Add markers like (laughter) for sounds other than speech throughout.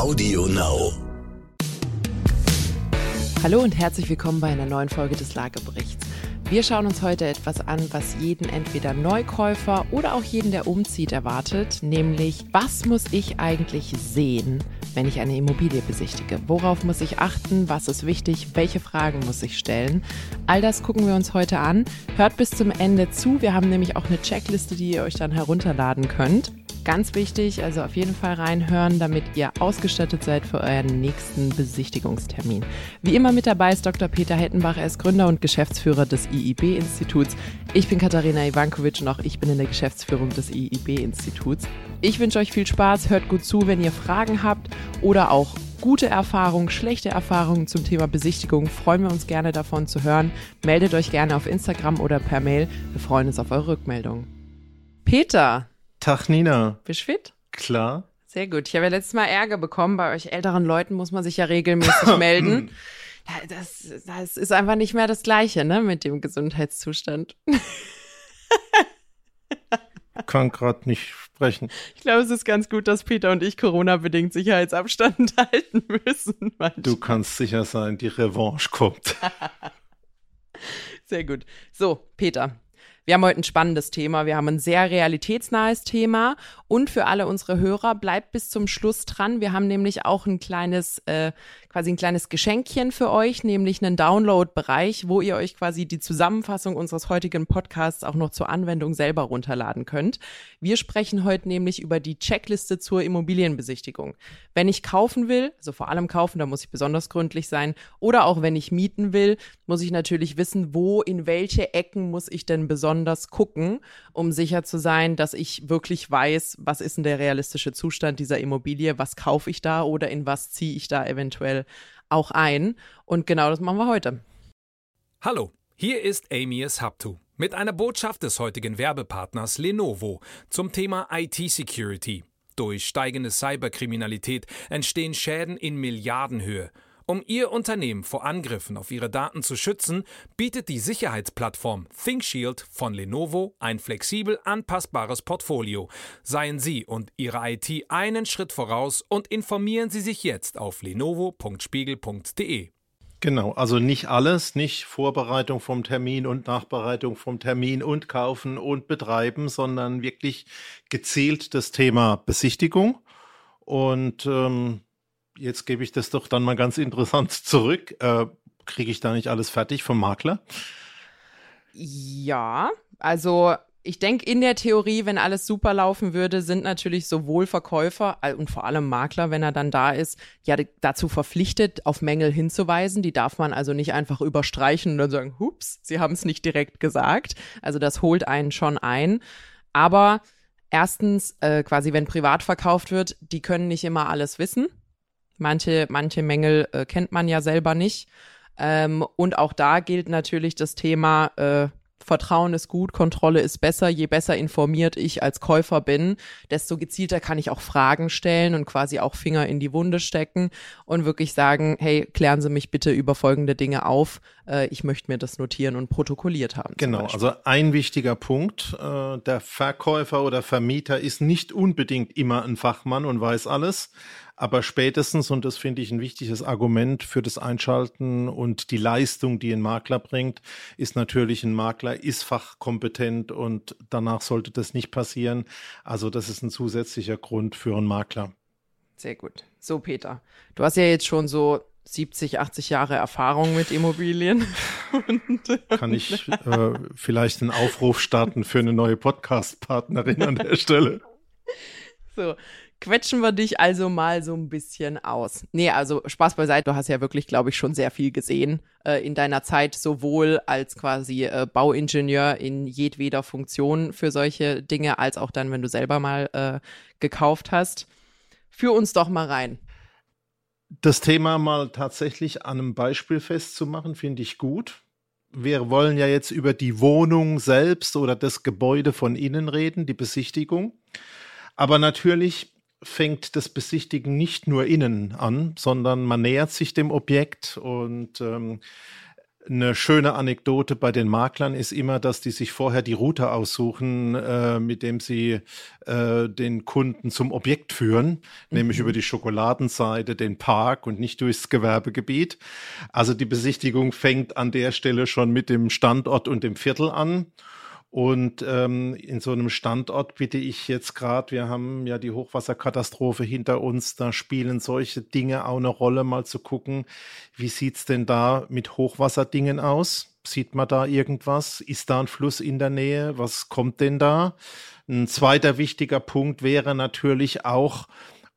Audio Now. Hallo und herzlich willkommen bei einer neuen Folge des Lageberichts. Wir schauen uns heute etwas an, was jeden entweder Neukäufer oder auch jeden, der umzieht, erwartet, nämlich was muss ich eigentlich sehen, wenn ich eine Immobilie besichtige? Worauf muss ich achten? Was ist wichtig? Welche Fragen muss ich stellen? All das gucken wir uns heute an. Hört bis zum Ende zu. Wir haben nämlich auch eine Checkliste, die ihr euch dann herunterladen könnt. Ganz wichtig, also auf jeden Fall reinhören, damit ihr ausgestattet seid für euren nächsten Besichtigungstermin. Wie immer mit dabei ist Dr. Peter Hettenbach, er ist Gründer und Geschäftsführer des IIB-Instituts. Ich bin Katharina Ivankovic und auch ich bin in der Geschäftsführung des IIB-Instituts. Ich wünsche euch viel Spaß, hört gut zu, wenn ihr Fragen habt oder auch gute Erfahrungen, schlechte Erfahrungen zum Thema Besichtigung. Freuen wir uns gerne davon zu hören. Meldet euch gerne auf Instagram oder per Mail. Wir freuen uns auf eure Rückmeldung. Peter, Tag Nina. Bist fit? Klar. Sehr gut. Ich habe ja letztes Mal Ärger bekommen. Bei euch älteren Leuten muss man sich ja regelmäßig (laughs) melden. Das, das ist einfach nicht mehr das Gleiche, ne, mit dem Gesundheitszustand. (laughs) Kann gerade nicht sprechen. Ich glaube, es ist ganz gut, dass Peter und ich Corona-bedingt Sicherheitsabstand (laughs) halten müssen. Manchmal. Du kannst sicher sein, die Revanche kommt. Sehr gut. So, Peter, wir haben heute ein spannendes Thema. Wir haben ein sehr realitätsnahes Thema. Und für alle unsere Hörer, bleibt bis zum Schluss dran. Wir haben nämlich auch ein kleines, äh, quasi ein kleines Geschenkchen für euch, nämlich einen Download-Bereich, wo ihr euch quasi die Zusammenfassung unseres heutigen Podcasts auch noch zur Anwendung selber runterladen könnt. Wir sprechen heute nämlich über die Checkliste zur Immobilienbesichtigung. Wenn ich kaufen will, also vor allem kaufen, da muss ich besonders gründlich sein, oder auch wenn ich mieten will, muss ich natürlich wissen, wo, in welche Ecken muss ich denn besonders besonders gucken, um sicher zu sein, dass ich wirklich weiß, was ist denn der realistische Zustand dieser Immobilie, was kaufe ich da oder in was ziehe ich da eventuell auch ein. Und genau das machen wir heute. Hallo, hier ist Amias Haptu mit einer Botschaft des heutigen Werbepartners Lenovo zum Thema IT-Security. Durch steigende Cyberkriminalität entstehen Schäden in Milliardenhöhe. Um Ihr Unternehmen vor Angriffen auf Ihre Daten zu schützen, bietet die Sicherheitsplattform ThinkShield von Lenovo ein flexibel anpassbares Portfolio. Seien Sie und Ihre IT einen Schritt voraus und informieren Sie sich jetzt auf lenovo.spiegel.de. Genau, also nicht alles, nicht Vorbereitung vom Termin und Nachbereitung vom Termin und Kaufen und Betreiben, sondern wirklich gezielt das Thema Besichtigung. Und ähm, jetzt gebe ich das doch dann mal ganz interessant (laughs) zurück. Äh, Kriege ich da nicht alles fertig vom Makler? Ja, also ich denke, in der Theorie, wenn alles super laufen würde, sind natürlich sowohl Verkäufer und vor allem Makler, wenn er dann da ist, ja dazu verpflichtet, auf Mängel hinzuweisen. Die darf man also nicht einfach überstreichen und dann sagen, hups, sie haben es nicht direkt gesagt. Also das holt einen schon ein. Aber erstens, äh, quasi, wenn privat verkauft wird, die können nicht immer alles wissen. Manche, manche Mängel äh, kennt man ja selber nicht. Ähm, und auch da gilt natürlich das Thema, äh, Vertrauen ist gut, Kontrolle ist besser. Je besser informiert ich als Käufer bin, desto gezielter kann ich auch Fragen stellen und quasi auch Finger in die Wunde stecken und wirklich sagen, hey, klären Sie mich bitte über folgende Dinge auf. Äh, ich möchte mir das notieren und protokolliert haben. Genau, also ein wichtiger Punkt. Äh, der Verkäufer oder Vermieter ist nicht unbedingt immer ein Fachmann und weiß alles. Aber spätestens, und das finde ich ein wichtiges Argument für das Einschalten und die Leistung, die ein Makler bringt, ist natürlich ein Makler ist fachkompetent und danach sollte das nicht passieren. Also das ist ein zusätzlicher Grund für einen Makler. Sehr gut. So, Peter, du hast ja jetzt schon so 70, 80 Jahre Erfahrung mit Immobilien. (laughs) Kann ich (laughs) äh, vielleicht einen Aufruf starten für eine neue Podcast-Partnerin an der Stelle? So, quetschen wir dich also mal so ein bisschen aus. Nee, also Spaß beiseite, du hast ja wirklich, glaube ich, schon sehr viel gesehen äh, in deiner Zeit, sowohl als quasi äh, Bauingenieur in jedweder Funktion für solche Dinge, als auch dann, wenn du selber mal äh, gekauft hast. Führ uns doch mal rein. Das Thema mal tatsächlich an einem Beispiel festzumachen, finde ich gut. Wir wollen ja jetzt über die Wohnung selbst oder das Gebäude von innen reden, die Besichtigung. Aber natürlich fängt das Besichtigen nicht nur innen an, sondern man nähert sich dem Objekt und ähm, Eine schöne Anekdote bei den Maklern ist immer, dass die sich vorher die Route aussuchen, äh, mit dem sie äh, den Kunden zum Objekt führen, mhm. nämlich über die Schokoladenseite, den Park und nicht durchs Gewerbegebiet. Also die Besichtigung fängt an der Stelle schon mit dem Standort und dem Viertel an. Und ähm, in so einem Standort bitte ich jetzt gerade, wir haben ja die Hochwasserkatastrophe hinter uns, da spielen solche Dinge auch eine Rolle, mal zu gucken, wie sieht's denn da mit Hochwasserdingen aus? Sieht man da irgendwas? Ist da ein Fluss in der Nähe? Was kommt denn da? Ein zweiter wichtiger Punkt wäre natürlich auch,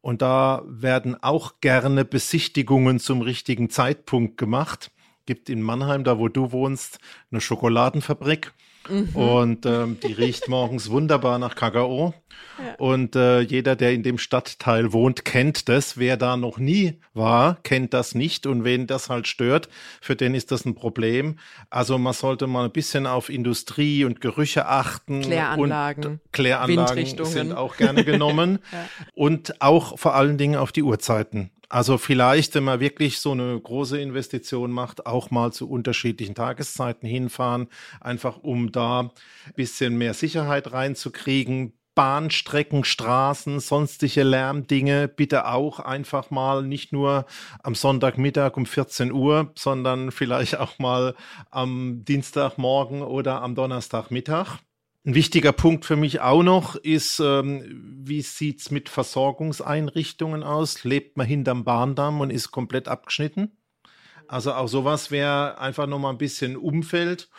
und da werden auch gerne Besichtigungen zum richtigen Zeitpunkt gemacht. Gibt in Mannheim, da wo du wohnst, eine Schokoladenfabrik. Mhm. Und ähm, die riecht morgens wunderbar nach Kakao. Ja. Und äh, jeder, der in dem Stadtteil wohnt, kennt das. Wer da noch nie war, kennt das nicht. Und wen das halt stört, für den ist das ein Problem. Also man sollte mal ein bisschen auf Industrie und Gerüche achten. Kläranlagen. Und Kläranlagen sind auch gerne genommen. (laughs) ja. Und auch vor allen Dingen auf die Uhrzeiten. Also vielleicht, wenn man wirklich so eine große Investition macht, auch mal zu unterschiedlichen Tageszeiten hinfahren, einfach um da ein bisschen mehr Sicherheit reinzukriegen. Bahnstrecken, Straßen, sonstige Lärmdinge bitte auch einfach mal nicht nur am Sonntagmittag um 14 Uhr, sondern vielleicht auch mal am Dienstagmorgen oder am Donnerstagmittag. Ein wichtiger Punkt für mich auch noch ist, ähm, wie sieht's mit Versorgungseinrichtungen aus? Lebt man hinterm Bahndamm und ist komplett abgeschnitten? Also auch sowas wäre einfach nochmal ein bisschen Umfeld.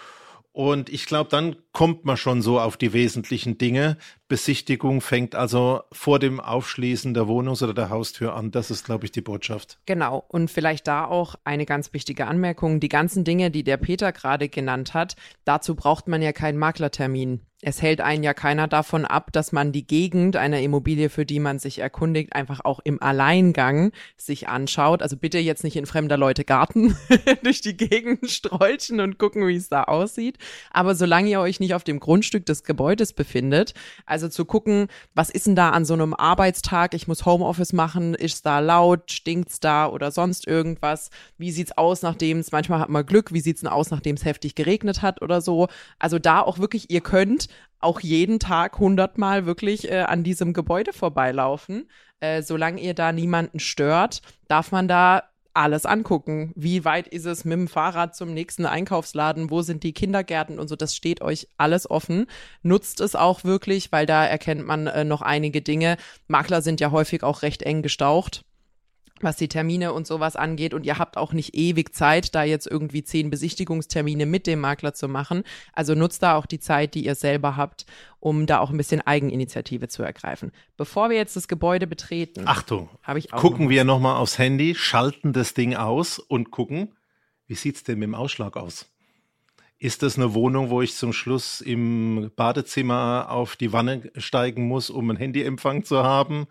Und ich glaube, dann kommt man schon so auf die wesentlichen Dinge. Besichtigung fängt also vor dem Aufschließen der Wohnungs- oder der Haustür an. Das ist, glaube ich, die Botschaft. Genau. Und vielleicht da auch eine ganz wichtige Anmerkung. Die ganzen Dinge, die der Peter gerade genannt hat, dazu braucht man ja keinen Maklertermin. Es hält einen ja keiner davon ab, dass man die Gegend einer Immobilie, für die man sich erkundigt, einfach auch im Alleingang sich anschaut. Also bitte jetzt nicht in fremder Leute Garten (laughs) durch die Gegend strolchen und gucken, wie es da aussieht. Aber solange ihr euch nicht auf dem Grundstück des Gebäudes befindet, also zu gucken, was ist denn da an so einem Arbeitstag? Ich muss Homeoffice machen. Ist da laut? Stinkt's da oder sonst irgendwas? Wie sieht's aus, nachdem es, manchmal hat man Glück, wie sieht's denn aus, nachdem es heftig geregnet hat oder so? Also da auch wirklich, ihr könnt auch jeden Tag hundertmal wirklich äh, an diesem Gebäude vorbeilaufen. Äh, solange ihr da niemanden stört, darf man da alles angucken. Wie weit ist es mit dem Fahrrad zum nächsten Einkaufsladen? Wo sind die Kindergärten und so? Das steht euch alles offen. Nutzt es auch wirklich, weil da erkennt man äh, noch einige Dinge. Makler sind ja häufig auch recht eng gestaucht was die Termine und sowas angeht. Und ihr habt auch nicht ewig Zeit, da jetzt irgendwie zehn Besichtigungstermine mit dem Makler zu machen. Also nutzt da auch die Zeit, die ihr selber habt, um da auch ein bisschen Eigeninitiative zu ergreifen. Bevor wir jetzt das Gebäude betreten, Achtung, habe ich auch gucken noch wir nochmal aufs Handy, schalten das Ding aus und gucken, wie sieht's denn mit dem Ausschlag aus? Ist das eine Wohnung, wo ich zum Schluss im Badezimmer auf die Wanne steigen muss, um einen Handyempfang zu haben?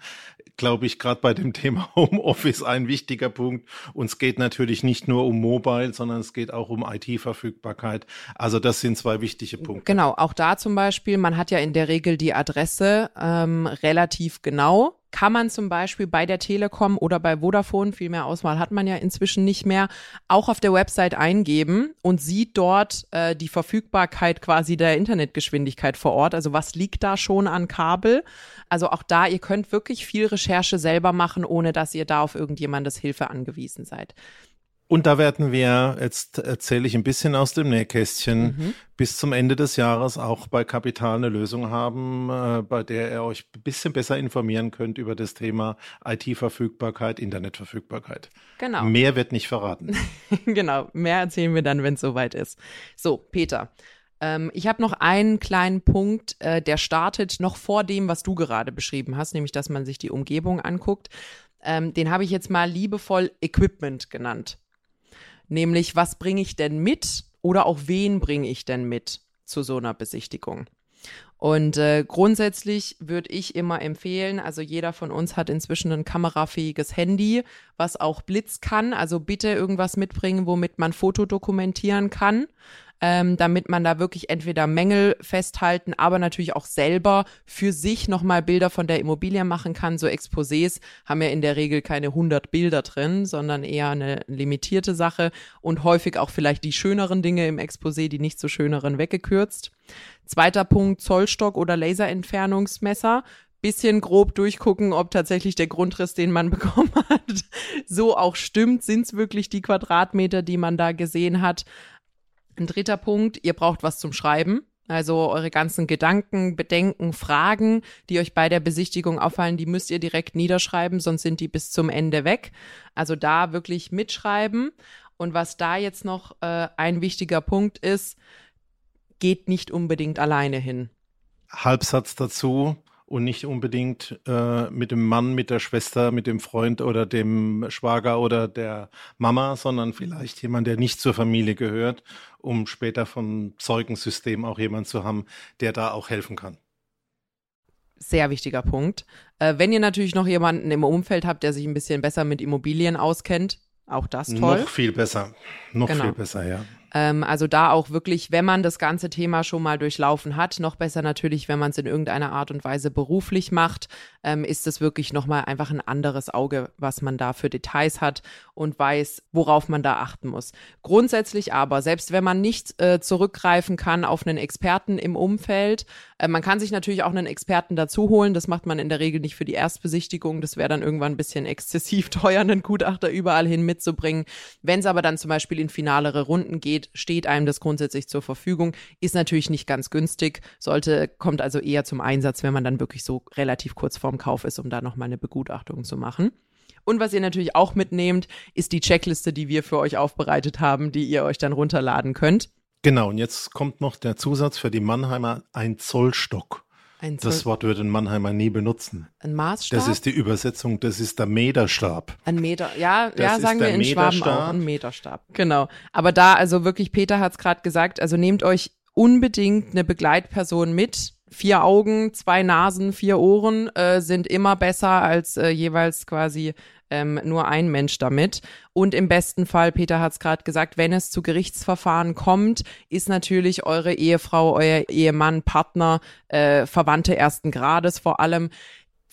Glaube ich, gerade bei dem (laughs) Thema Homeoffice ein wichtiger Punkt. Und es geht natürlich nicht nur um Mobile, sondern es geht auch um IT-Verfügbarkeit. Also das sind zwei wichtige Punkte. Genau, auch da zum Beispiel, man hat ja in der Regel die Adresse ähm, relativ genau kann man zum Beispiel bei der Telekom oder bei Vodafone, viel mehr Auswahl hat man ja inzwischen nicht mehr, auch auf der Website eingeben und sieht dort äh, die Verfügbarkeit quasi der Internetgeschwindigkeit vor Ort. Also was liegt da schon an Kabel? Also auch da, ihr könnt wirklich viel Recherche selber machen, ohne dass ihr da auf irgendjemandes Hilfe angewiesen seid. Und da werden wir, jetzt erzähle ich ein bisschen aus dem Nähkästchen, mhm. bis zum Ende des Jahres auch bei Kapital eine Lösung haben, äh, bei der ihr euch ein bisschen besser informieren könnt über das Thema IT-Verfügbarkeit, Internetverfügbarkeit. Genau. Mehr wird nicht verraten. (laughs) genau, mehr erzählen wir dann, wenn es soweit ist. So, Peter. Ähm, ich habe noch einen kleinen Punkt, äh, der startet noch vor dem, was du gerade beschrieben hast, nämlich dass man sich die Umgebung anguckt. Ähm, den habe ich jetzt mal liebevoll Equipment genannt nämlich was bringe ich denn mit oder auch wen bringe ich denn mit zu so einer Besichtigung. Und äh, grundsätzlich würde ich immer empfehlen, also jeder von uns hat inzwischen ein kamerafähiges Handy, was auch Blitz kann. Also bitte irgendwas mitbringen, womit man Foto dokumentieren kann. Ähm, damit man da wirklich entweder Mängel festhalten, aber natürlich auch selber für sich nochmal Bilder von der Immobilie machen kann. So Exposés haben ja in der Regel keine 100 Bilder drin, sondern eher eine limitierte Sache und häufig auch vielleicht die schöneren Dinge im Exposé, die nicht so schöneren weggekürzt. Zweiter Punkt, Zollstock oder Laserentfernungsmesser bisschen grob durchgucken, ob tatsächlich der Grundriss, den man (laughs) bekommen hat, so auch stimmt. Sind es wirklich die Quadratmeter, die man da gesehen hat? Ein dritter Punkt, ihr braucht was zum Schreiben. Also eure ganzen Gedanken, Bedenken, Fragen, die euch bei der Besichtigung auffallen, die müsst ihr direkt niederschreiben, sonst sind die bis zum Ende weg. Also da wirklich mitschreiben. Und was da jetzt noch äh, ein wichtiger Punkt ist, geht nicht unbedingt alleine hin. Halbsatz dazu und nicht unbedingt äh, mit dem Mann, mit der Schwester, mit dem Freund oder dem Schwager oder der Mama, sondern vielleicht jemand, der nicht zur Familie gehört, um später vom Zeugensystem auch jemand zu haben, der da auch helfen kann. Sehr wichtiger Punkt. Äh, wenn ihr natürlich noch jemanden im Umfeld habt, der sich ein bisschen besser mit Immobilien auskennt, auch das toll. Noch viel besser. Noch genau. viel besser, ja. Ähm, also da auch wirklich, wenn man das ganze Thema schon mal durchlaufen hat, noch besser natürlich, wenn man es in irgendeiner Art und Weise beruflich macht, ähm, ist es wirklich nochmal einfach ein anderes Auge, was man da für Details hat und weiß, worauf man da achten muss. Grundsätzlich aber, selbst wenn man nicht äh, zurückgreifen kann auf einen Experten im Umfeld, äh, man kann sich natürlich auch einen Experten dazu holen. Das macht man in der Regel nicht für die Erstbesichtigung. Das wäre dann irgendwann ein bisschen exzessiv (laughs) teuer, einen Gutachter überall hin mitzubringen. Wenn es aber dann zum Beispiel in finalere Runden geht, steht einem das grundsätzlich zur Verfügung. Ist natürlich nicht ganz günstig, sollte, kommt also eher zum Einsatz, wenn man dann wirklich so relativ kurz vorm Kauf ist, um da nochmal eine Begutachtung zu machen. Und was ihr natürlich auch mitnehmt, ist die Checkliste, die wir für euch aufbereitet haben, die ihr euch dann runterladen könnt. Genau, und jetzt kommt noch der Zusatz für die Mannheimer, ein Zollstock. Ein das Wort würde ein Mannheimer nie benutzen. Ein Maßstab? Das ist die Übersetzung, das ist der Meterstab. Ein Meter, ja, das ja, sagen wir in Meterstab. Schwaben auch, ein Meterstab. Genau. Aber da, also wirklich, Peter hat es gerade gesagt, also nehmt euch unbedingt eine Begleitperson mit, vier Augen, zwei Nasen, vier Ohren äh, sind immer besser als äh, jeweils quasi ähm, nur ein Mensch damit. Und im besten Fall, Peter hat es gerade gesagt, wenn es zu Gerichtsverfahren kommt, ist natürlich eure Ehefrau, euer Ehemann, Partner, äh, Verwandte ersten Grades vor allem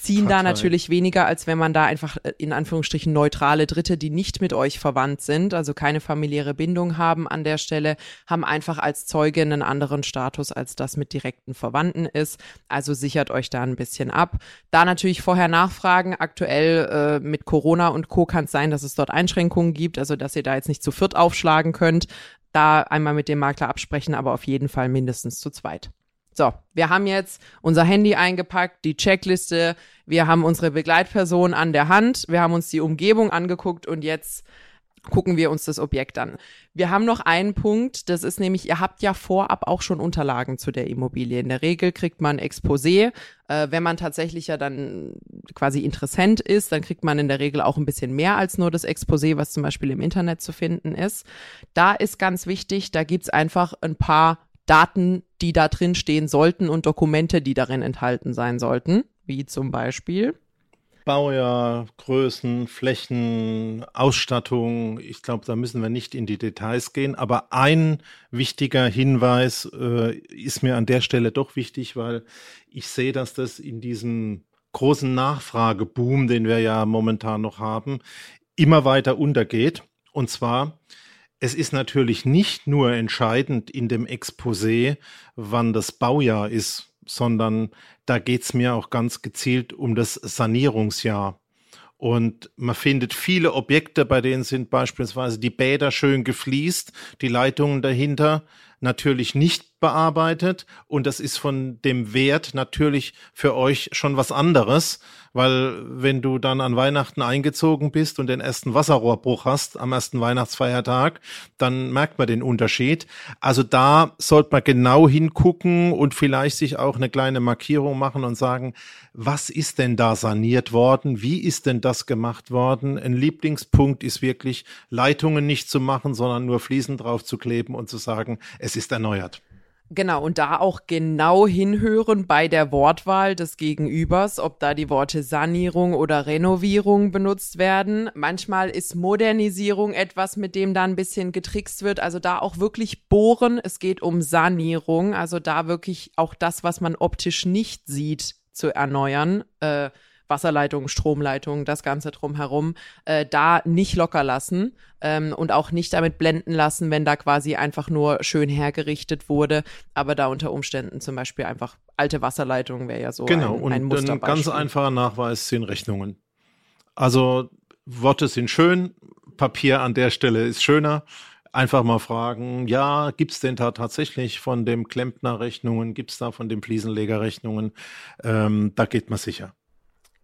ziehen Partei. da natürlich weniger, als wenn man da einfach äh, in Anführungsstrichen neutrale Dritte, die nicht mit euch verwandt sind, also keine familiäre Bindung haben an der Stelle, haben einfach als Zeuge einen anderen Status, als das mit direkten Verwandten ist. Also sichert euch da ein bisschen ab. Da natürlich vorher nachfragen. Aktuell äh, mit Corona und Co. kann es sein, dass es dort Einschränkungen gibt, also dass ihr da jetzt nicht zu viert aufschlagen könnt. Da einmal mit dem Makler absprechen, aber auf jeden Fall mindestens zu zweit. So, wir haben jetzt unser Handy eingepackt, die Checkliste, wir haben unsere Begleitperson an der Hand, wir haben uns die Umgebung angeguckt und jetzt gucken wir uns das Objekt an. Wir haben noch einen Punkt, das ist nämlich, ihr habt ja vorab auch schon Unterlagen zu der Immobilie. In der Regel kriegt man Exposé. Äh, wenn man tatsächlich ja dann quasi Interessent ist, dann kriegt man in der Regel auch ein bisschen mehr als nur das Exposé, was zum Beispiel im Internet zu finden ist. Da ist ganz wichtig, da gibt's einfach ein paar Daten, die da drin stehen sollten und Dokumente, die darin enthalten sein sollten, wie zum Beispiel Baujahr, Größen, Flächen, Ausstattung. Ich glaube, da müssen wir nicht in die Details gehen. Aber ein wichtiger Hinweis äh, ist mir an der Stelle doch wichtig, weil ich sehe, dass das in diesem großen Nachfrageboom, den wir ja momentan noch haben, immer weiter untergeht. Und zwar es ist natürlich nicht nur entscheidend in dem Exposé, wann das Baujahr ist, sondern da geht es mir auch ganz gezielt um das Sanierungsjahr. Und man findet viele Objekte, bei denen sind beispielsweise die Bäder schön gefliest, die Leitungen dahinter natürlich nicht bearbeitet. Und das ist von dem Wert natürlich für euch schon was anderes, weil wenn du dann an Weihnachten eingezogen bist und den ersten Wasserrohrbruch hast am ersten Weihnachtsfeiertag, dann merkt man den Unterschied. Also da sollte man genau hingucken und vielleicht sich auch eine kleine Markierung machen und sagen, was ist denn da saniert worden? Wie ist denn das gemacht worden? Ein Lieblingspunkt ist wirklich, Leitungen nicht zu machen, sondern nur Fliesen drauf zu kleben und zu sagen, es ist erneuert. Genau, und da auch genau hinhören bei der Wortwahl des Gegenübers, ob da die Worte Sanierung oder Renovierung benutzt werden. Manchmal ist Modernisierung etwas, mit dem da ein bisschen getrickst wird. Also da auch wirklich bohren. Es geht um Sanierung. Also da wirklich auch das, was man optisch nicht sieht, zu erneuern. Äh, Wasserleitungen, Stromleitungen, das Ganze drumherum, äh, da nicht locker lassen ähm, und auch nicht damit blenden lassen, wenn da quasi einfach nur schön hergerichtet wurde, aber da unter Umständen zum Beispiel einfach alte Wasserleitungen wäre ja so genau, ein, ein und ein ganz einfacher Nachweis sind Rechnungen. Also Worte sind schön, Papier an der Stelle ist schöner einfach mal fragen, ja, gibt es denn da tatsächlich von dem Klempner Rechnungen, gibt es da von dem Fliesenleger Rechnungen? Ähm, da geht man sicher.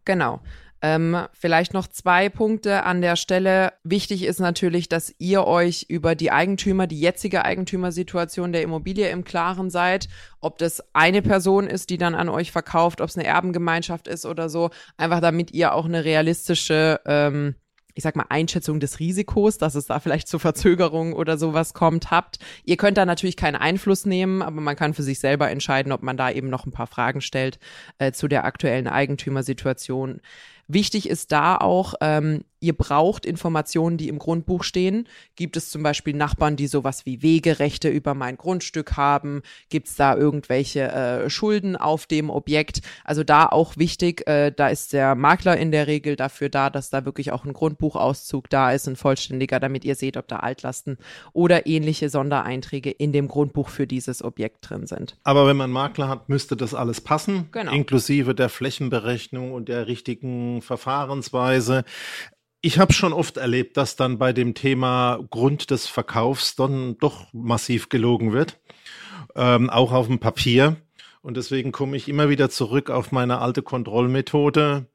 Genau. Ähm, vielleicht noch zwei Punkte an der Stelle. Wichtig ist natürlich, dass ihr euch über die Eigentümer, die jetzige Eigentümersituation der Immobilie im Klaren seid, ob das eine Person ist, die dann an euch verkauft, ob es eine Erbengemeinschaft ist oder so, einfach damit ihr auch eine realistische ähm, ich sag mal, Einschätzung des Risikos, dass es da vielleicht zu Verzögerungen oder sowas kommt, habt. Ihr könnt da natürlich keinen Einfluss nehmen, aber man kann für sich selber entscheiden, ob man da eben noch ein paar Fragen stellt äh, zu der aktuellen Eigentümersituation. Wichtig ist da auch, ähm, ihr braucht Informationen, die im Grundbuch stehen. Gibt es zum Beispiel Nachbarn, die sowas wie Wegerechte über mein Grundstück haben? Gibt es da irgendwelche äh, Schulden auf dem Objekt? Also da auch wichtig, äh, da ist der Makler in der Regel dafür da, dass da wirklich auch ein Grundbuchauszug da ist, ein vollständiger, damit ihr seht, ob da Altlasten oder ähnliche Sondereinträge in dem Grundbuch für dieses Objekt drin sind. Aber wenn man Makler hat, müsste das alles passen, genau. inklusive der Flächenberechnung und der richtigen Verfahrensweise. Ich habe schon oft erlebt, dass dann bei dem Thema Grund des Verkaufs dann doch massiv gelogen wird, ähm, auch auf dem Papier. Und deswegen komme ich immer wieder zurück auf meine alte Kontrollmethode.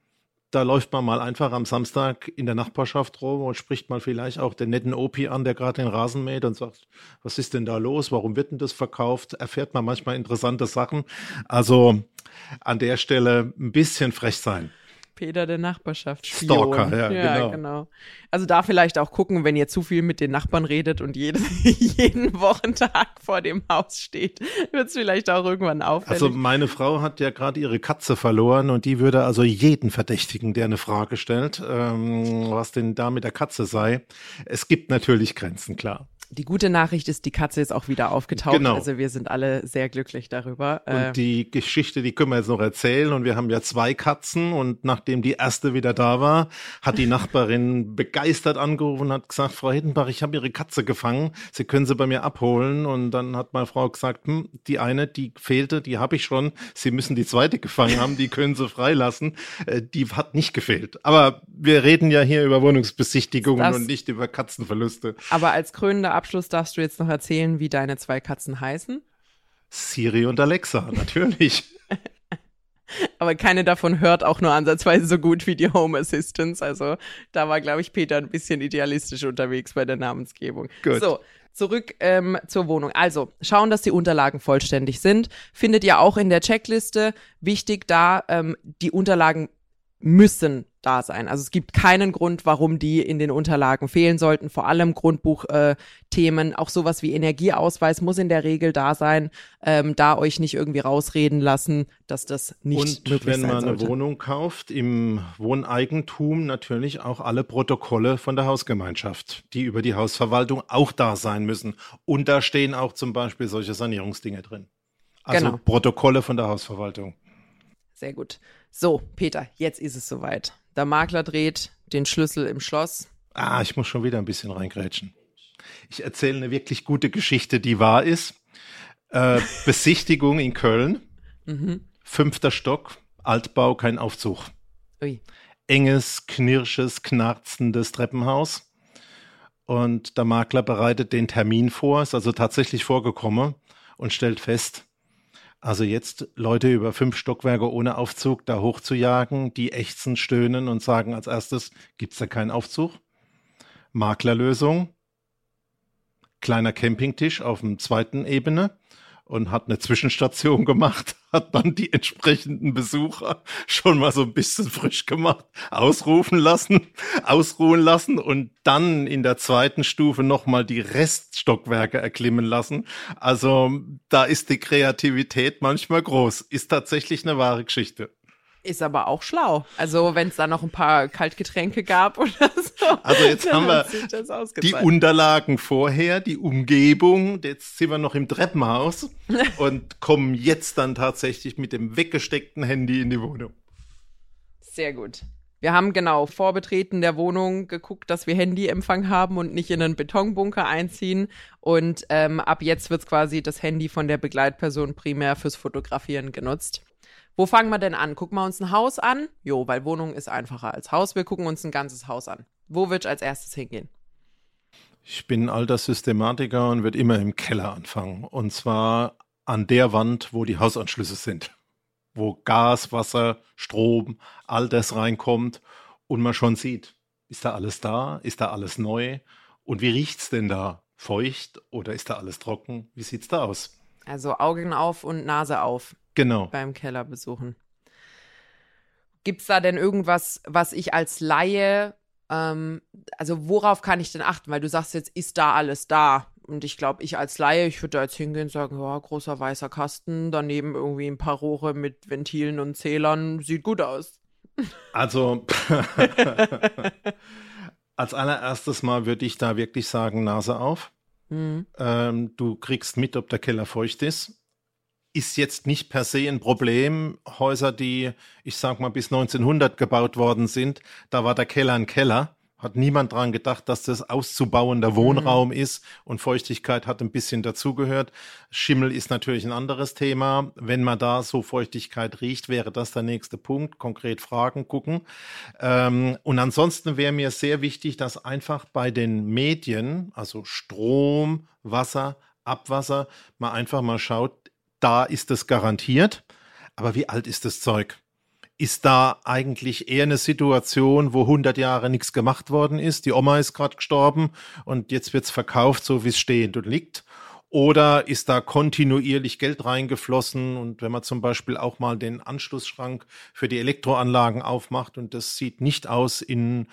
Da läuft man mal einfach am Samstag in der Nachbarschaft rum und spricht mal vielleicht auch den netten Opi an, der gerade den Rasen mäht und sagt, was ist denn da los? Warum wird denn das verkauft? Erfährt man manchmal interessante Sachen. Also an der Stelle ein bisschen frech sein. Peter der Nachbarschaft. Stalker, ja, ja genau. genau. Also da vielleicht auch gucken, wenn ihr zu viel mit den Nachbarn redet und jedes, (laughs) jeden Wochentag vor dem Haus steht, wird es vielleicht auch irgendwann auffällig. Also meine Frau hat ja gerade ihre Katze verloren und die würde also jeden verdächtigen, der eine Frage stellt, ähm, was denn da mit der Katze sei. Es gibt natürlich Grenzen, klar. Die gute Nachricht ist, die Katze ist auch wieder aufgetaucht. Genau. Also wir sind alle sehr glücklich darüber. Und ähm, die Geschichte, die können wir jetzt noch erzählen. Und wir haben ja zwei Katzen. Und nachdem die erste wieder da war, hat die Nachbarin (laughs) begeistert angerufen und hat gesagt, Frau Hittenbach, ich habe Ihre Katze gefangen. Sie können sie bei mir abholen. Und dann hat meine Frau gesagt, hm, die eine, die fehlte, die habe ich schon. Sie müssen die zweite gefangen haben. Die können Sie freilassen. Äh, die hat nicht gefehlt. Aber wir reden ja hier über Wohnungsbesichtigungen das, und nicht über Katzenverluste. Aber als krönender Abschluss darfst du jetzt noch erzählen, wie deine zwei Katzen heißen? Siri und Alexa, natürlich. (laughs) Aber keine davon hört auch nur ansatzweise so gut wie die Home Assistants. Also da war, glaube ich, Peter ein bisschen idealistisch unterwegs bei der Namensgebung. Gut. So, zurück ähm, zur Wohnung. Also, schauen, dass die Unterlagen vollständig sind. Findet ihr auch in der Checkliste. Wichtig da, ähm, die Unterlagen müssen da sein. Also es gibt keinen Grund, warum die in den Unterlagen fehlen sollten. Vor allem Grundbuchthemen, äh, auch sowas wie Energieausweis muss in der Regel da sein. Ähm, da euch nicht irgendwie rausreden lassen, dass das nicht Und möglich wenn man eine Wohnung kauft, im Wohneigentum natürlich auch alle Protokolle von der Hausgemeinschaft, die über die Hausverwaltung auch da sein müssen. Und da stehen auch zum Beispiel solche Sanierungsdinge drin. Also genau. Protokolle von der Hausverwaltung. Sehr gut. So, Peter, jetzt ist es soweit. Der Makler dreht den Schlüssel im Schloss. Ah, ich muss schon wieder ein bisschen reingrätschen. Ich erzähle eine wirklich gute Geschichte, die wahr ist. Äh, (laughs) Besichtigung in Köln. Mhm. Fünfter Stock, Altbau, kein Aufzug. Ui. Enges, knirsches, knarzendes Treppenhaus. Und der Makler bereitet den Termin vor, ist also tatsächlich vorgekommen und stellt fest, also jetzt Leute über fünf Stockwerke ohne Aufzug da hochzujagen, die ächzen, stöhnen und sagen als erstes, gibt's da keinen Aufzug? Maklerlösung, kleiner Campingtisch auf dem zweiten Ebene und hat eine Zwischenstation gemacht, (laughs) hat dann die entsprechenden Besucher schon mal so ein bisschen frisch gemacht, ausrufen lassen, ausruhen lassen und dann in der zweiten Stufe nochmal die Reststockwerke erklimmen lassen. Also da ist die Kreativität manchmal groß. Ist tatsächlich eine wahre Geschichte. Ist aber auch schlau. Also, wenn es da noch ein paar Kaltgetränke gab oder so. Also, jetzt haben wir die Unterlagen vorher, die Umgebung. Jetzt sind wir noch im Treppenhaus (laughs) und kommen jetzt dann tatsächlich mit dem weggesteckten Handy in die Wohnung. Sehr gut. Wir haben genau vor Betreten der Wohnung geguckt, dass wir Handyempfang haben und nicht in einen Betonbunker einziehen. Und ähm, ab jetzt wird quasi das Handy von der Begleitperson primär fürs Fotografieren genutzt. Wo fangen wir denn an? Gucken wir uns ein Haus an? Jo, weil Wohnung ist einfacher als Haus. Wir gucken uns ein ganzes Haus an. Wo wird als erstes hingehen? Ich bin alter Systematiker und würde immer im Keller anfangen. Und zwar an der Wand, wo die Hausanschlüsse sind. Wo Gas, Wasser, Strom, all das reinkommt und man schon sieht, ist da alles da? Ist da alles neu? Und wie riecht's denn da? Feucht oder ist da alles trocken? Wie sieht's da aus? Also Augen auf und Nase auf. Genau. Beim Keller besuchen. Gibt es da denn irgendwas, was ich als Laie, ähm, also worauf kann ich denn achten? Weil du sagst jetzt, ist da alles da? Und ich glaube, ich als Laie, ich würde da jetzt hingehen und sagen, ja, großer weißer Kasten, daneben irgendwie ein paar Rohre mit Ventilen und Zählern, sieht gut aus. (laughs) Also, (laughs) als allererstes Mal würde ich da wirklich sagen, Nase auf. Mhm. Ähm, du kriegst mit, ob der Keller feucht ist ist jetzt nicht per se ein Problem. Häuser, die, ich sag mal, bis 1900 gebaut worden sind, da war der Keller ein Keller. Hat niemand dran gedacht, dass das auszubauender Wohnraum mhm. ist und Feuchtigkeit hat ein bisschen dazugehört. Schimmel ist natürlich ein anderes Thema. Wenn man da so Feuchtigkeit riecht, wäre das der nächste Punkt. Konkret Fragen gucken. Ähm, und ansonsten wäre mir sehr wichtig, dass einfach bei den Medien, also Strom, Wasser, Abwasser, man einfach mal schaut, da ist es garantiert. Aber wie alt ist das Zeug? Ist da eigentlich eher eine Situation, wo 100 Jahre nichts gemacht worden ist? Die Oma ist gerade gestorben und jetzt wird es verkauft, so wie es stehend und liegt. Oder ist da kontinuierlich Geld reingeflossen? Und wenn man zum Beispiel auch mal den Anschlussschrank für die Elektroanlagen aufmacht und das sieht nicht aus in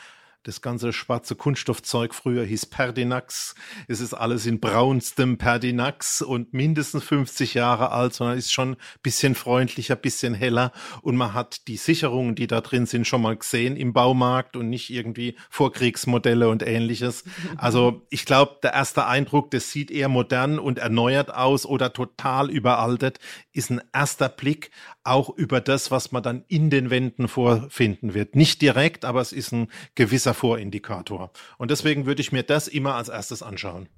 das ganze schwarze Kunststoffzeug früher hieß Perdinax. Es ist alles in braunstem Perdinax und mindestens 50 Jahre alt, sondern ist schon ein bisschen freundlicher, bisschen heller. Und man hat die Sicherungen, die da drin sind, schon mal gesehen im Baumarkt und nicht irgendwie Vorkriegsmodelle und ähnliches. (laughs) Also ich glaube, der erste Eindruck, das sieht eher modern und erneuert aus oder total überaltet, ist ein erster Blick auch über das, was man dann in den Wänden vorfinden wird. Nicht direkt, aber es ist ein gewisser Vorindikator. Und deswegen würde ich mir das immer als erstes anschauen.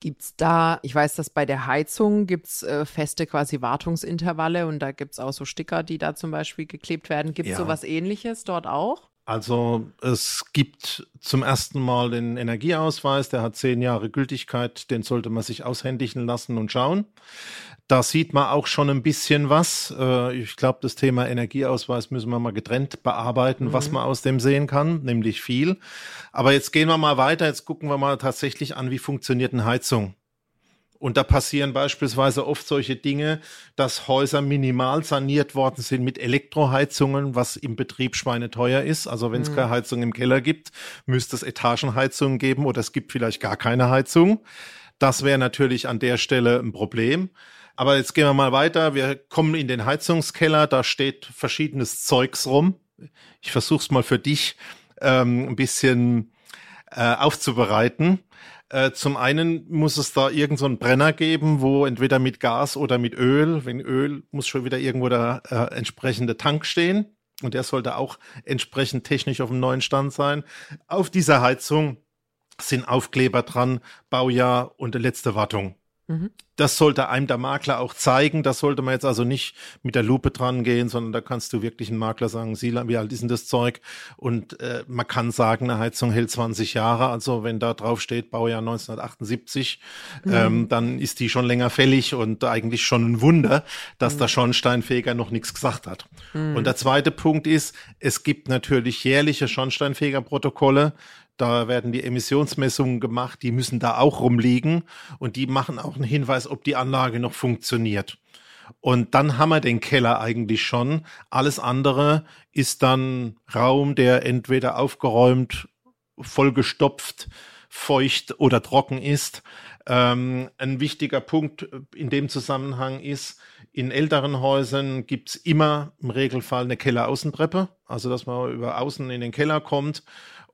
Gibt es da, ich weiß, dass bei der Heizung gibt es äh, feste quasi Wartungsintervalle und da gibt es auch so Sticker, die da zum Beispiel geklebt werden. Gibt es ja. sowas ähnliches dort auch? Also es gibt zum ersten Mal den Energieausweis, der hat zehn Jahre Gültigkeit, den sollte man sich aushändigen lassen und schauen. Da sieht man auch schon ein bisschen was. Äh, ich glaube, das Thema Energieausweis müssen wir mal getrennt bearbeiten, mhm. was man aus dem sehen kann, nämlich viel. Aber jetzt gehen wir mal weiter. Jetzt gucken wir mal tatsächlich an, wie funktioniert eine Heizung. Und da passieren beispielsweise oft solche Dinge, dass Häuser minimal saniert worden sind mit Elektroheizungen, was im Betrieb schweineteuer ist. Also wenn es mhm. keine Heizung im Keller gibt, müsste es Etagenheizungen geben oder es gibt vielleicht gar keine Heizung. Das wäre natürlich an der Stelle ein Problem. Aber jetzt gehen wir mal weiter. Wir kommen in den Heizungskeller. Da steht verschiedenes Zeugs rum. Ich versuche es mal für dich ähm, ein bisschen äh, aufzubereiten. Äh, zum einen muss es da irgend so Brenner geben, wo entweder mit Gas oder mit Öl, wenn Öl muss schon wieder irgendwo der äh, entsprechende Tank stehen. Und der sollte auch entsprechend technisch auf dem neuen Stand sein. Auf dieser Heizung sind Aufkleber dran, Baujahr und letzte Wartung. Mhm. Das sollte einem der Makler auch zeigen. Das sollte man jetzt also nicht mit der Lupe dran gehen, sondern da kannst du wirklich einen Makler sagen, Sila, wie alt ist denn das Zeug? Und äh, man kann sagen, eine Heizung hält 20 Jahre. Also wenn da drauf steht, Baujahr 1978, mhm. ähm, dann ist die schon länger fällig und eigentlich schon ein Wunder, dass mhm. der Schornsteinfeger noch nichts gesagt hat. Mhm. Und der zweite Punkt ist, es gibt natürlich jährliche Schornsteinfegerprotokolle. Da werden die Emissionsmessungen gemacht, die müssen da auch rumliegen und die machen auch einen Hinweis, ob die Anlage noch funktioniert. Und dann haben wir den Keller eigentlich schon. Alles andere ist dann Raum, der entweder aufgeräumt, vollgestopft, feucht oder trocken ist. Ähm, ein wichtiger Punkt in dem Zusammenhang ist, in älteren Häusern gibt's immer im Regelfall eine Kelleraußentreppe, also dass man über außen in den Keller kommt.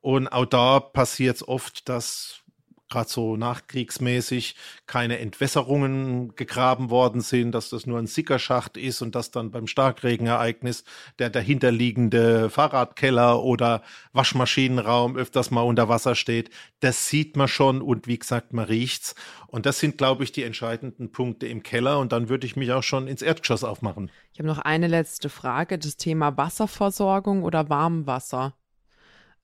Und auch da passiert es oft, dass gerade so nachkriegsmäßig keine Entwässerungen gegraben worden sind, dass das nur ein Sickerschacht ist und dass dann beim Starkregenereignis der dahinterliegende Fahrradkeller oder Waschmaschinenraum öfters mal unter Wasser steht. Das sieht man schon und wie gesagt, man riecht's. Und das sind, glaube ich, die entscheidenden Punkte im Keller. Und dann würde ich mich auch schon ins Erdgeschoss aufmachen. Ich habe noch eine letzte Frage, das Thema Wasserversorgung oder Warmwasser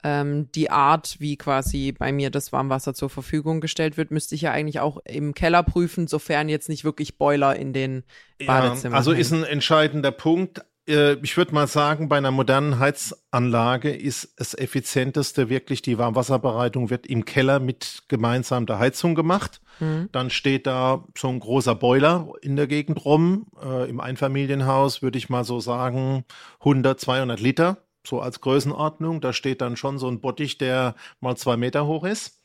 ähm, die Art, wie quasi bei mir das Warmwasser zur Verfügung gestellt wird, müsste ich ja eigentlich auch im Keller prüfen, sofern jetzt nicht wirklich Boiler in den Badezimmern. Ja, also hängen. ist ein entscheidender Punkt. Äh, ich würde mal sagen, bei einer modernen Heizanlage ist das effizienteste wirklich die Warmwasserbereitung wird im Keller mit gemeinsam der Heizung gemacht. Mhm. Dann steht da so ein großer Boiler in der Gegend rum. Äh, Im Einfamilienhaus würde ich mal so sagen 100, 200 Liter so als Größenordnung. Da steht dann schon so ein Bottich, der mal zwei Meter hoch ist.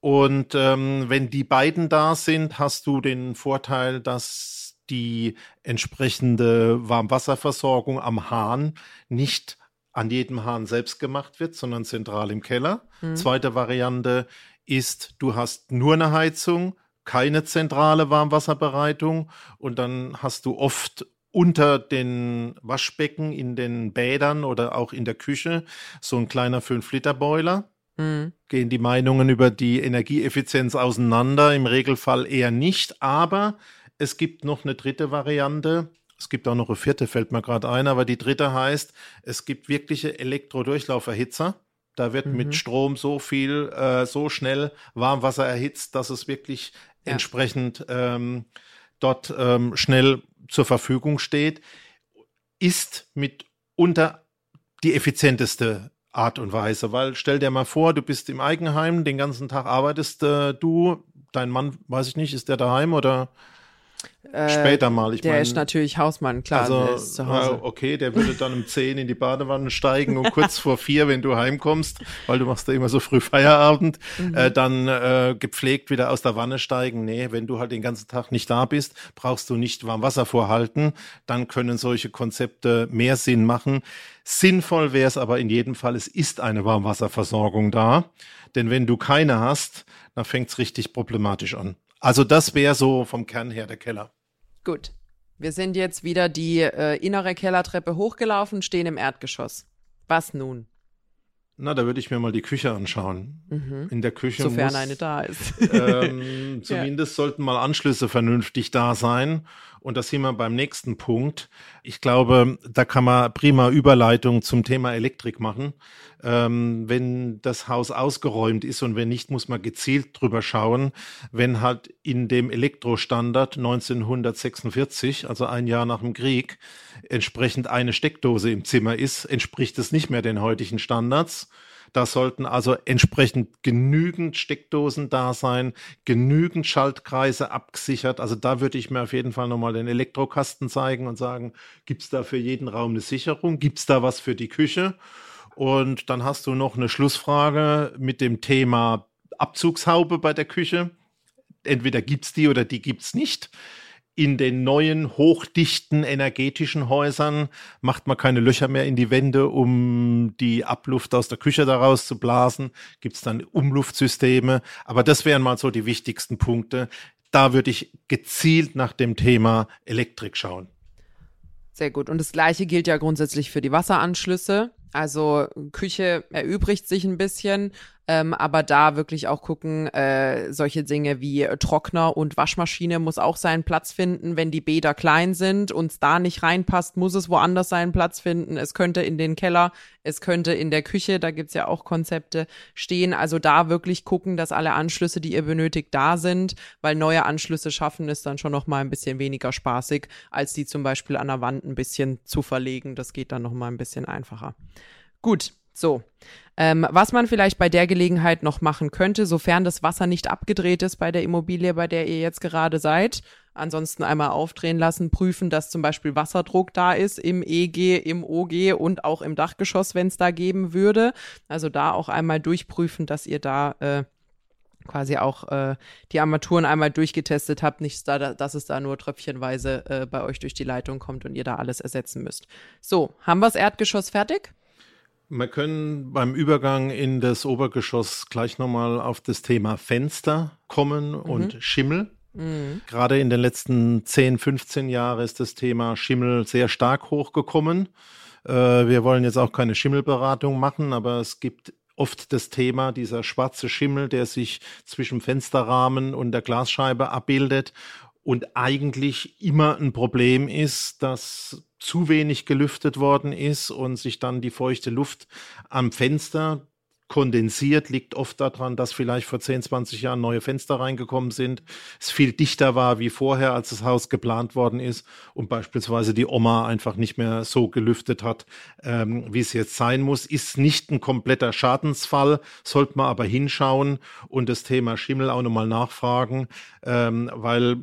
Und ähm, wenn die beiden da sind, hast du den Vorteil, dass die entsprechende Warmwasserversorgung am Hahn nicht an jedem Hahn selbst gemacht wird, sondern zentral im Keller. Mhm. Zweite Variante ist, du hast nur eine Heizung, keine zentrale Warmwasserbereitung und dann hast du oft unter den Waschbecken in den Bädern oder auch in der Küche so ein kleiner 5-Liter-Boiler. Mhm. Gehen die Meinungen über die Energieeffizienz auseinander? Im Regelfall eher nicht, aber es gibt noch eine dritte Variante. Es gibt auch noch eine vierte, fällt mir gerade ein, aber die dritte heißt, es gibt wirkliche Elektrodurchlauferhitzer. Da wird mhm. mit Strom so viel, äh, so schnell Warmwasser erhitzt, dass es wirklich ja. entsprechend ähm, dort ähm, schnell zur Verfügung steht, ist mitunter die effizienteste Art und Weise, weil stell dir mal vor, du bist im Eigenheim, den ganzen Tag arbeitest äh, du, dein Mann, weiß ich nicht, ist der daheim oder äh, Später mal. Ich der mein, ist natürlich Hausmann, klar. Also, der zu Hause. okay, der würde dann um 10 in die Badewanne steigen und kurz vor vier, wenn du heimkommst, weil du machst da immer so früh Feierabend, mhm. äh, dann äh, gepflegt wieder aus der Wanne steigen. Nee, wenn du halt den ganzen Tag nicht da bist, brauchst du nicht warm Wasser vorhalten. Dann können solche Konzepte mehr Sinn machen. Sinnvoll wäre es aber in jedem Fall, es ist eine Warmwasserversorgung da. Denn wenn du keine hast, dann fängt es richtig problematisch an. Also das wäre so vom Kern her der Keller. Gut. Wir sind jetzt wieder die äh, innere Kellertreppe hochgelaufen, stehen im Erdgeschoss. Was nun? Na, da würde ich mir mal die Küche anschauen. Mhm. In der Küche Sofern muss, eine da ist. ähm, (laughs) zumindest ja. sollten mal Anschlüsse vernünftig da sein. Und das sind wir beim nächsten Punkt. Ich glaube, da kann man prima Überleitung zum Thema Elektrik machen. Ähm, wenn das Haus ausgeräumt ist und wenn nicht, muss man gezielt drüber schauen. Wenn halt in dem Elektrostandard 1946, also ein Jahr nach dem Krieg, entsprechend eine Steckdose im Zimmer ist, entspricht es nicht mehr den heutigen Standards. Da sollten also entsprechend genügend Steckdosen da sein, genügend Schaltkreise abgesichert. Also da würde ich mir auf jeden Fall nochmal den Elektrokasten zeigen und sagen, gibt es da für jeden Raum eine Sicherung? Gibt es da was für die Küche? Und dann hast du noch eine Schlussfrage mit dem Thema Abzugshaube bei der Küche. Entweder gibt es die oder die gibt es nicht in den neuen hochdichten energetischen Häusern macht man keine Löcher mehr in die Wände, um die Abluft aus der Küche daraus zu blasen. Gibt es dann Umluftsysteme. Aber das wären mal so die wichtigsten Punkte. Da würde ich gezielt nach dem Thema Elektrik schauen. Sehr gut. Und das Gleiche gilt ja grundsätzlich für die Wasseranschlüsse. Also Küche erübrigt sich ein bisschen, ähm, aber da wirklich auch gucken, äh, solche Dinge wie Trockner und Waschmaschine muss auch seinen Platz finden. Wenn die Bäder klein sind und es da nicht reinpasst, muss es woanders seinen Platz finden. Es könnte in den Keller, es könnte in der Küche, da gibt's ja auch Konzepte stehen. Also da wirklich gucken, dass alle Anschlüsse, die ihr benötigt, da sind, weil neue Anschlüsse schaffen ist dann schon noch mal ein bisschen weniger spaßig, als die zum Beispiel an der Wand ein bisschen zu verlegen. Das geht dann noch mal ein bisschen einfacher. Gut, So, ähm, was man vielleicht bei der Gelegenheit noch machen könnte, sofern das Wasser nicht abgedreht ist bei der Immobilie, bei der ihr jetzt gerade seid, ansonsten einmal aufdrehen lassen, prüfen, dass zum Beispiel Wasserdruck da ist im EG, im OG und auch im Dachgeschoss, wenn es da geben würde. Also da auch einmal durchprüfen, dass ihr da äh, quasi auch äh, die Armaturen einmal durchgetestet habt, nicht da, dass es da nur tröpfchenweise äh, bei euch durch die Leitung kommt und ihr da alles ersetzen müsst. So, haben wir das Erdgeschoss fertig? Wir können beim Übergang in das Obergeschoss gleich nochmal auf das Thema Fenster kommen mhm. und Schimmel. Mhm. Gerade in den letzten 10, 15 Jahren ist das Thema Schimmel sehr stark hochgekommen. Äh, wir wollen jetzt auch keine Schimmelberatung machen, aber es gibt oft das Thema dieser schwarze Schimmel, der sich zwischen Fensterrahmen und der Glasscheibe abbildet und eigentlich immer ein Problem ist, dass zu wenig gelüftet worden ist und sich dann die feuchte Luft am Fenster kondensiert, liegt oft daran, dass vielleicht vor 10, 20 Jahren neue Fenster reingekommen sind, es viel dichter war wie vorher, als das Haus geplant worden ist und beispielsweise die Oma einfach nicht mehr so gelüftet hat, ähm, wie es jetzt sein muss. Ist nicht ein kompletter Schadensfall, sollte man aber hinschauen und das Thema Schimmel auch nochmal nachfragen, ähm, weil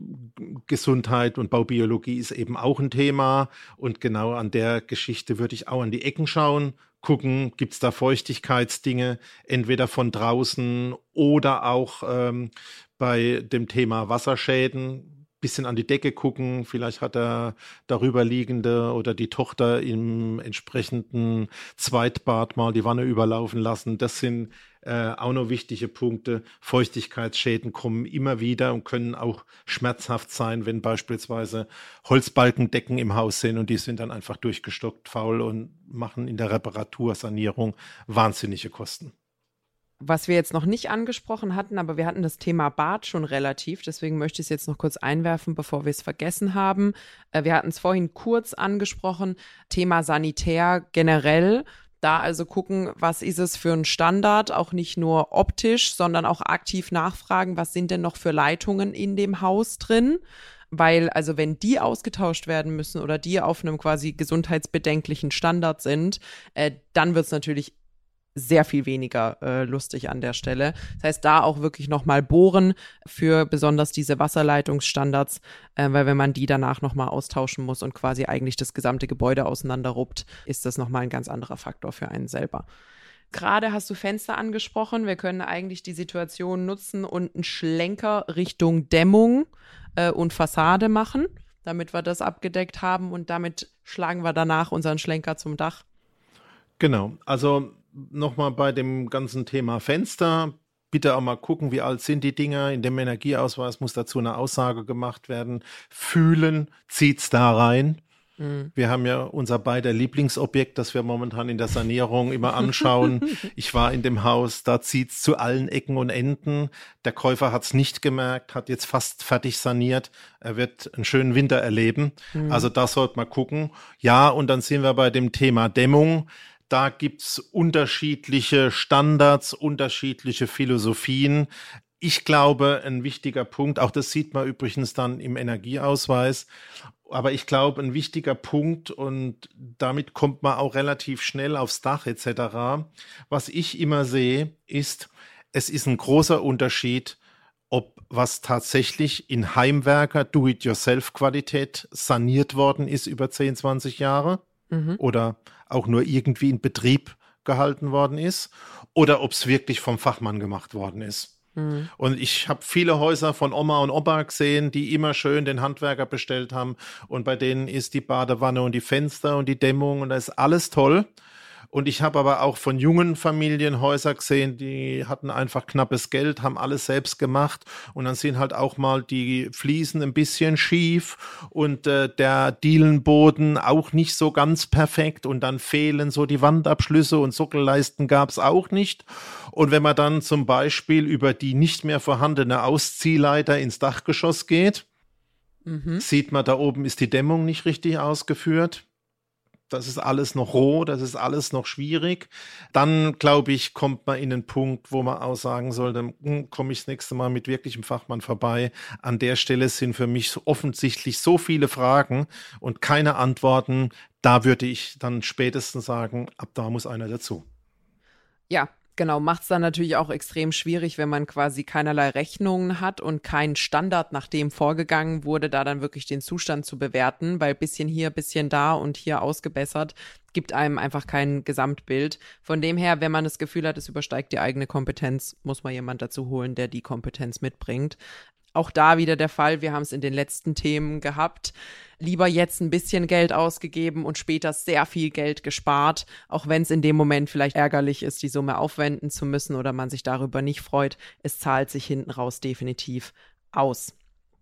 Gesundheit und Baubiologie ist eben auch ein Thema und genau an der Geschichte würde ich auch an die Ecken schauen gucken, gibt es da Feuchtigkeitsdinge, entweder von draußen oder auch ähm, bei dem Thema Wasserschäden bisschen an die Decke gucken. Vielleicht hat er darüberliegende oder die Tochter im entsprechenden Zweitbad mal die Wanne überlaufen lassen. Das sind äh, auch noch wichtige Punkte. Feuchtigkeitsschäden kommen immer wieder und können auch schmerzhaft sein, wenn beispielsweise Holzbalkendecken im Haus sind und die sind dann einfach durchgestockt faul und machen in der Reparatursanierung wahnsinnige Kosten was wir jetzt noch nicht angesprochen hatten, aber wir hatten das Thema Bad schon relativ, deswegen möchte ich es jetzt noch kurz einwerfen, bevor wir es vergessen haben. Äh, wir hatten es vorhin kurz angesprochen, Thema Sanitär generell. Da also gucken, was ist es für ein Standard, auch nicht nur optisch, sondern auch aktiv nachfragen, was sind denn noch für Leitungen in dem Haus drin weil also wenn die ausgetauscht werden müssen oder die auf einem quasi gesundheitsbedenklichen Standard sind, äh, dann wird es natürlich sehr viel weniger äh, lustig an der Stelle. Das heißt, da auch wirklich nochmal bohren für besonders diese Wasserleitungsstandards, äh, weil wenn man die danach nochmal austauschen muss und quasi eigentlich das gesamte Gebäude auseinanderruppt, ist das nochmal ein ganz anderer Faktor für einen selber. Gerade hast du Fenster angesprochen. Wir können eigentlich die Situation nutzen und einen Schlenker Richtung Dämmung äh, und Fassade machen, damit wir das abgedeckt haben und damit schlagen wir danach unseren Schlenker zum Dach. Genau, also nochmal bei dem ganzen Thema Fenster. Bitte auch mal gucken, wie alt sind die Dinger. In dem Energieausweis muss dazu eine Aussage gemacht werden. Fühlen, zieht's da rein. Mhm. Wir haben ja unser beider Lieblingsobjekt, das wir momentan in der Sanierung immer anschauen. (laughs) ich war in dem Haus, da zieht's zu allen Ecken und Enden. Der Käufer hat's nicht gemerkt, hat jetzt fast fertig saniert. Er wird einen schönen Winter erleben. Mhm. Also da sollte man gucken. Ja, und dann sind wir bei dem Thema Dämmung. Da gibt's unterschiedliche Standards, unterschiedliche Philosophien. Ich glaube, ein wichtiger Punkt, auch das sieht man übrigens dann im Energieausweis, aber ich glaube, ein wichtiger Punkt und damit kommt man auch relativ schnell aufs Dach etc. Was ich immer sehe, ist, es ist ein großer Unterschied, ob was tatsächlich in Heimwerker Do-it-yourself-Qualität saniert worden ist über 10, 20 Jahre mhm. oder auch nur irgendwie in Betrieb gehalten worden ist oder ob es wirklich vom Fachmann gemacht worden ist. Mhm. Und ich habe viele Häuser von Oma und Opa gesehen, die immer schön den Handwerker bestellt haben und bei denen ist die Badewanne und die Fenster und die Dämmung und da ist alles toll. Und ich habe aber auch von jungen Familien Häuser gesehen, die hatten einfach knappes Geld, haben alles selbst gemacht und dann sind halt auch mal die Fliesen ein bisschen schief und äh, der Dielenboden auch nicht so ganz perfekt und dann fehlen so die Wandabschlüsse und Sockelleisten gab es auch nicht. Und wenn man dann zum Beispiel über die nicht mehr vorhandene Ausziehleiter ins Dachgeschoss geht, mhm. sieht man, da oben ist die Dämmung nicht richtig ausgeführt das ist alles noch roh, das ist alles noch schwierig. Dann, glaube ich, kommt man in einen Punkt, wo man auch sagen sollte, hm, komme ich das nächste Mal mit wirklichem Fachmann vorbei. An der Stelle sind für mich so offensichtlich so viele Fragen und keine Antworten. Da würde ich dann spätestens sagen, ab da muss einer dazu. Ja, Genau, macht es dann natürlich auch extrem schwierig, wenn man quasi keinerlei Rechnungen hat und kein Standard, nach dem vorgegangen wurde, da dann wirklich den Zustand zu bewerten, weil bisschen hier, bisschen da und hier ausgebessert, gibt einem einfach kein Gesamtbild. Von dem her, wenn man das Gefühl hat, es übersteigt die eigene Kompetenz, muss man jemand dazu holen, der die Kompetenz mitbringt. Auch da wieder der Fall, wir haben es in den letzten Themen gehabt. Lieber jetzt ein bisschen Geld ausgegeben und später sehr viel Geld gespart, auch wenn es in dem Moment vielleicht ärgerlich ist, die Summe aufwenden zu müssen oder man sich darüber nicht freut. Es zahlt sich hinten raus definitiv aus.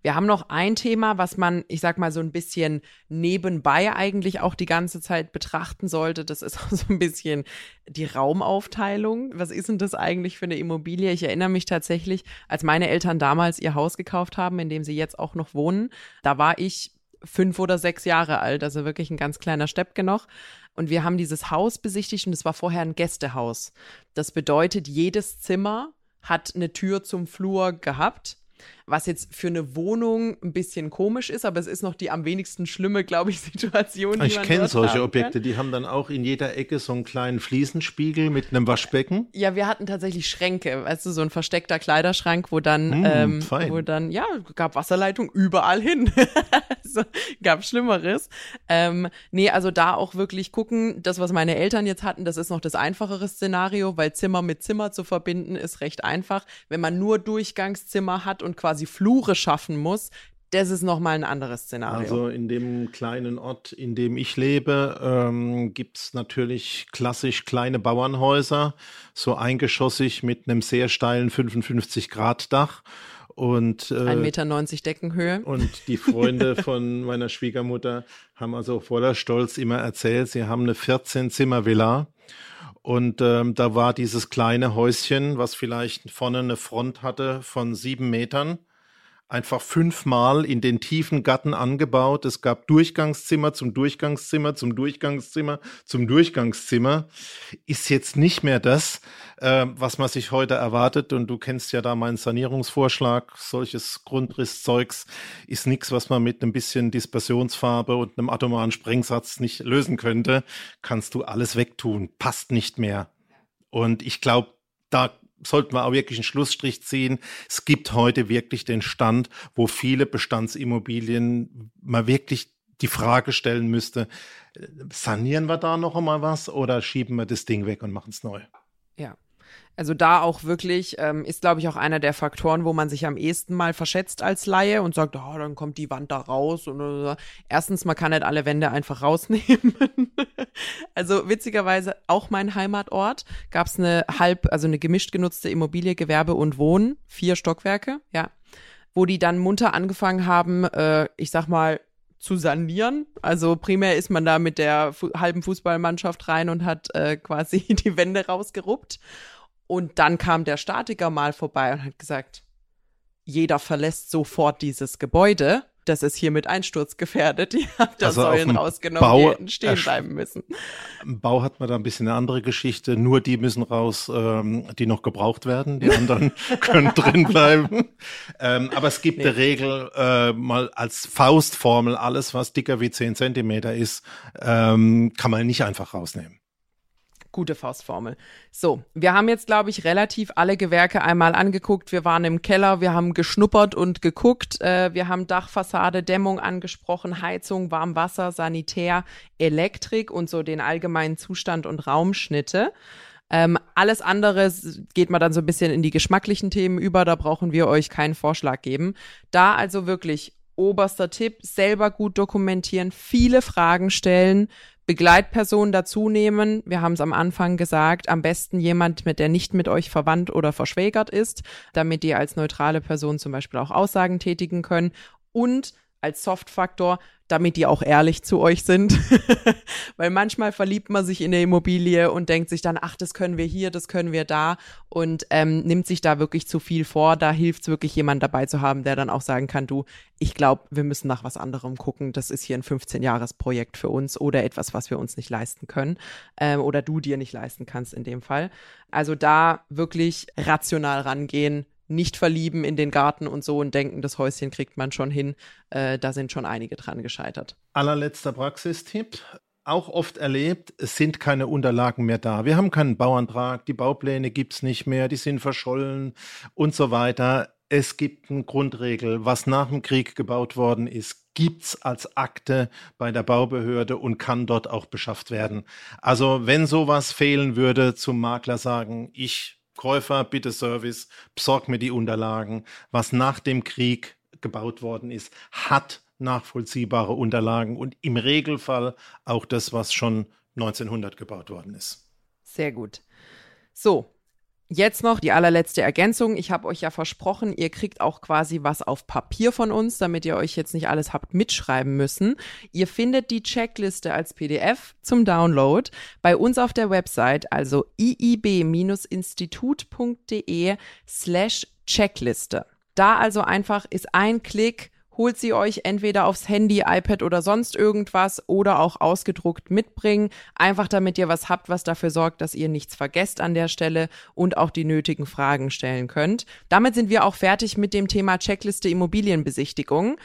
Wir haben noch ein Thema, was man, ich sag mal, so ein bisschen nebenbei eigentlich auch die ganze Zeit betrachten sollte. Das ist (laughs) auch so ein bisschen die Raumaufteilung. Was ist denn das eigentlich für eine Immobilie? Ich erinnere mich tatsächlich, als meine Eltern damals ihr Haus gekauft haben, in dem sie jetzt auch noch wohnen, da war ich fünf oder sechs Jahre alt, also wirklich ein ganz kleiner Steppke noch. Und wir haben dieses Haus besichtigt und es war vorher ein Gästehaus. Das bedeutet, jedes Zimmer hat eine Tür zum Flur gehabt was jetzt für eine Wohnung ein bisschen komisch ist, aber es ist noch die am wenigsten schlimme, glaube ich, (laughs) Situation. Ich kenne solche Objekte, die haben dann auch in jeder Ecke so einen kleinen Fliesenspiegel mit einem Waschbecken. Ja, wir hatten tatsächlich Schränke, weißt du, so ein versteckter Kleiderschrank, wo dann, mm, ähm, wo dann, ja, gab Wasserleitung überall hin. (laughs) also, gab Schlimmeres. Ähm, nee, also da auch wirklich gucken, das, was meine Eltern jetzt hatten, das ist noch das einfachere Szenario, weil Zimmer mit Zimmer zu verbinden ist recht einfach. Wenn man nur Durchgangszimmer hat und quasi quasi Flure schaffen muss, das ist nochmal ein anderes Szenario. Also in dem kleinen Ort, in dem ich lebe, ähm, gibt es natürlich klassisch kleine Bauernhäuser, so eingeschossig mit einem sehr steilen 55-Grad-Dach. Und, äh, 1,90 Meter Deckenhöhe. Und die Freunde (laughs) von meiner Schwiegermutter haben also voller Stolz immer erzählt, sie haben eine 14-Zimmer-Villa. Und ähm, da war dieses kleine Häuschen, was vielleicht vorne eine Front hatte von sieben Metern einfach fünfmal in den tiefen Gatten angebaut. Es gab Durchgangszimmer zum Durchgangszimmer, zum Durchgangszimmer, zum Durchgangszimmer. Ist jetzt nicht mehr das, äh, was man sich heute erwartet. Und du kennst ja da meinen Sanierungsvorschlag. Solches Grundrisszeugs ist nichts, was man mit einem bisschen Dispersionsfarbe und einem atomaren Sprengsatz nicht lösen könnte. Kannst du alles wegtun. Passt nicht mehr. Und ich glaube, da sollten wir auch wirklich einen Schlussstrich ziehen. Es gibt heute wirklich den Stand, wo viele Bestandsimmobilien mal wirklich die Frage stellen müsste, sanieren wir da noch einmal was oder schieben wir das Ding weg und machen es neu? Ja. Also da auch wirklich ähm, ist, glaube ich, auch einer der Faktoren, wo man sich am ehesten mal verschätzt als Laie und sagt, oh, dann kommt die Wand da raus. Und, und, Erstens, man kann nicht alle Wände einfach rausnehmen. (laughs) also witzigerweise auch mein Heimatort gab es eine halb, also eine gemischt genutzte Immobilie, Gewerbe und Wohnen, vier Stockwerke, ja, wo die dann munter angefangen haben, äh, ich sag mal, zu sanieren. Also primär ist man da mit der fu halben Fußballmannschaft rein und hat äh, quasi (laughs) die Wände rausgeruppt. Und dann kam der Statiker mal vorbei und hat gesagt, jeder verlässt sofort dieses Gebäude. Das ist hier mit Einsturz gefährdet. Ihr habt da also Säulen rausgenommen, Bau, die hätten stehen bleiben müssen. Im Bau hat man da ein bisschen eine andere Geschichte. Nur die müssen raus, ähm, die noch gebraucht werden. Die anderen (laughs) können drin bleiben. Ähm, aber es gibt nee. eine Regel, äh, mal als Faustformel, alles was dicker wie 10 Zentimeter ist, ähm, kann man nicht einfach rausnehmen. Gute Faustformel. So, wir haben jetzt, glaube ich, relativ alle Gewerke einmal angeguckt. Wir waren im Keller, wir haben geschnuppert und geguckt. Äh, wir haben Dachfassade, Dämmung angesprochen, Heizung, Warmwasser, Sanitär, Elektrik und so den allgemeinen Zustand und Raumschnitte. Ähm, alles andere geht mal dann so ein bisschen in die geschmacklichen Themen über. Da brauchen wir euch keinen Vorschlag geben. Da also wirklich oberster Tipp, selber gut dokumentieren, viele Fragen stellen, Begleitperson dazu nehmen. Wir haben es am Anfang gesagt, am besten jemand, mit der nicht mit euch verwandt oder verschwägert ist, damit ihr als neutrale Person zum Beispiel auch Aussagen tätigen können. Und als Softfaktor damit die auch ehrlich zu euch sind. (laughs) Weil manchmal verliebt man sich in eine Immobilie und denkt sich dann, ach, das können wir hier, das können wir da und ähm, nimmt sich da wirklich zu viel vor. Da hilft es wirklich, jemand dabei zu haben, der dann auch sagen kann, du, ich glaube, wir müssen nach was anderem gucken. Das ist hier ein 15-Jahres-Projekt für uns oder etwas, was wir uns nicht leisten können ähm, oder du dir nicht leisten kannst in dem Fall. Also da wirklich rational rangehen, nicht verlieben in den Garten und so und denken, das Häuschen kriegt man schon hin. Äh, da sind schon einige dran gescheitert. Allerletzter Praxistipp. auch oft erlebt, es sind keine Unterlagen mehr da. Wir haben keinen Bauantrag, die Baupläne gibt es nicht mehr, die sind verschollen und so weiter. Es gibt eine Grundregel, was nach dem Krieg gebaut worden ist, gibt's als Akte bei der Baubehörde und kann dort auch beschafft werden. Also wenn sowas fehlen würde, zum Makler sagen, ich Käufer, bitte Service, besorg mir die Unterlagen. Was nach dem Krieg gebaut worden ist, hat nachvollziehbare Unterlagen und im Regelfall auch das, was schon 1900 gebaut worden ist. Sehr gut. So, Jetzt noch die allerletzte Ergänzung. Ich habe euch ja versprochen, ihr kriegt auch quasi was auf Papier von uns, damit ihr euch jetzt nicht alles habt mitschreiben müssen. Ihr findet die Checkliste als PDF zum Download bei uns auf der Website, also iib-institut.de slash Checkliste. Da also einfach ist ein Klick holt sie euch entweder aufs Handy, iPad oder sonst irgendwas oder auch ausgedruckt mitbringen. Einfach damit ihr was habt, was dafür sorgt, dass ihr nichts vergesst an der Stelle und auch die nötigen Fragen stellen könnt. Damit sind wir auch fertig mit dem Thema Checkliste Immobilienbesichtigung.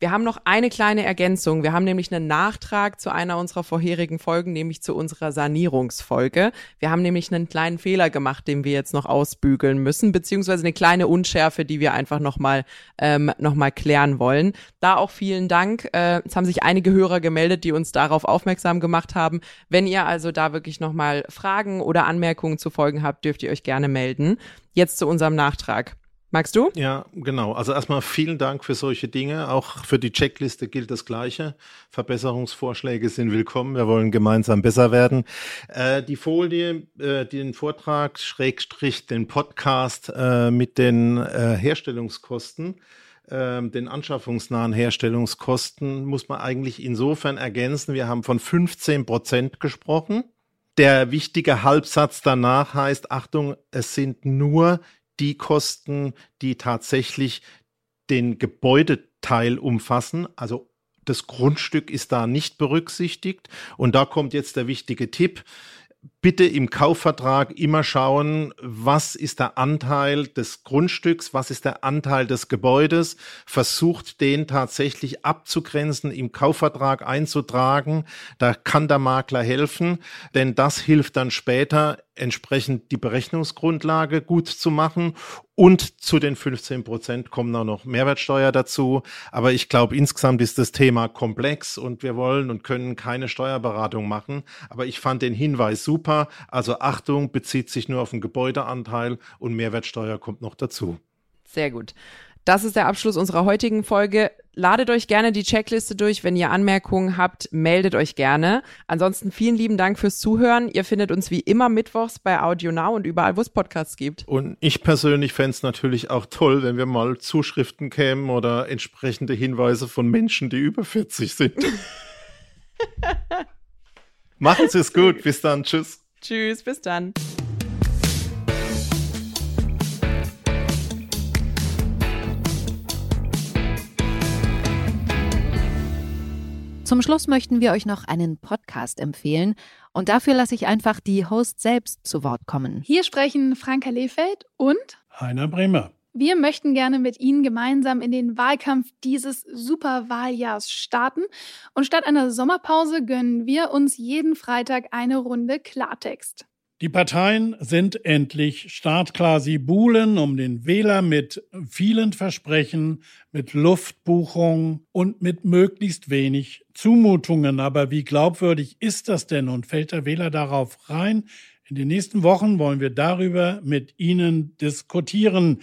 Wir haben noch eine kleine Ergänzung. Wir haben nämlich einen Nachtrag zu einer unserer vorherigen Folgen, nämlich zu unserer Sanierungsfolge. Wir haben nämlich einen kleinen Fehler gemacht, den wir jetzt noch ausbügeln müssen, beziehungsweise eine kleine Unschärfe, die wir einfach nochmal ähm, noch klären wollen. Da auch vielen Dank. Äh, es haben sich einige Hörer gemeldet, die uns darauf aufmerksam gemacht haben. Wenn ihr also da wirklich nochmal Fragen oder Anmerkungen zu Folgen habt, dürft ihr euch gerne melden. Jetzt zu unserem Nachtrag. Magst du? Ja, genau. Also erstmal vielen Dank für solche Dinge. Auch für die Checkliste gilt das Gleiche. Verbesserungsvorschläge sind willkommen. Wir wollen gemeinsam besser werden. Äh, die Folie, äh, den Vortrag, Schrägstrich, den Podcast äh, mit den äh, Herstellungskosten ähm, den anschaffungsnahen Herstellungskosten muss man eigentlich insofern ergänzen. Wir haben von 15 Prozent gesprochen. Der wichtige Halbsatz danach heißt, Achtung, es sind nur die Kosten, die tatsächlich den Gebäudeteil umfassen, also das Grundstück ist da nicht berücksichtigt. Und da kommt jetzt der wichtige Tipp bitte im Kaufvertrag immer schauen, was ist der Anteil des Grundstücks, was ist der Anteil des Gebäudes, versucht den tatsächlich abzugrenzen, im Kaufvertrag einzutragen. Da kann der Makler helfen, denn das hilft dann später entsprechend die Berechnungsgrundlage gut zu machen. Und zu den 15 Prozent kommen dann noch Mehrwertsteuer dazu. Aber ich glaube, insgesamt ist das Thema komplex und wir wollen und können keine Steuerberatung machen. Aber ich fand den Hinweis super. Also Achtung, bezieht sich nur auf den Gebäudeanteil und Mehrwertsteuer kommt noch dazu. Sehr gut. Das ist der Abschluss unserer heutigen Folge. Ladet euch gerne die Checkliste durch. Wenn ihr Anmerkungen habt, meldet euch gerne. Ansonsten vielen lieben Dank fürs Zuhören. Ihr findet uns wie immer mittwochs bei Audio Now und überall, wo es Podcasts gibt. Und ich persönlich fände es natürlich auch toll, wenn wir mal Zuschriften kämen oder entsprechende Hinweise von Menschen, die über 40 sind. (laughs) Machen Sie es gut. Bis dann. Tschüss. Tschüss. Bis dann. Zum Schluss möchten wir euch noch einen Podcast empfehlen und dafür lasse ich einfach die Host selbst zu Wort kommen. Hier sprechen Franka Lehfeld und Heiner Bremer. Wir möchten gerne mit Ihnen gemeinsam in den Wahlkampf dieses Superwahljahrs starten. Und statt einer Sommerpause gönnen wir uns jeden Freitag eine Runde Klartext. Die Parteien sind endlich startklar. Sie buhlen um den Wähler mit vielen Versprechen, mit Luftbuchungen und mit möglichst wenig Zumutungen. Aber wie glaubwürdig ist das denn und fällt der Wähler darauf rein? In den nächsten Wochen wollen wir darüber mit Ihnen diskutieren.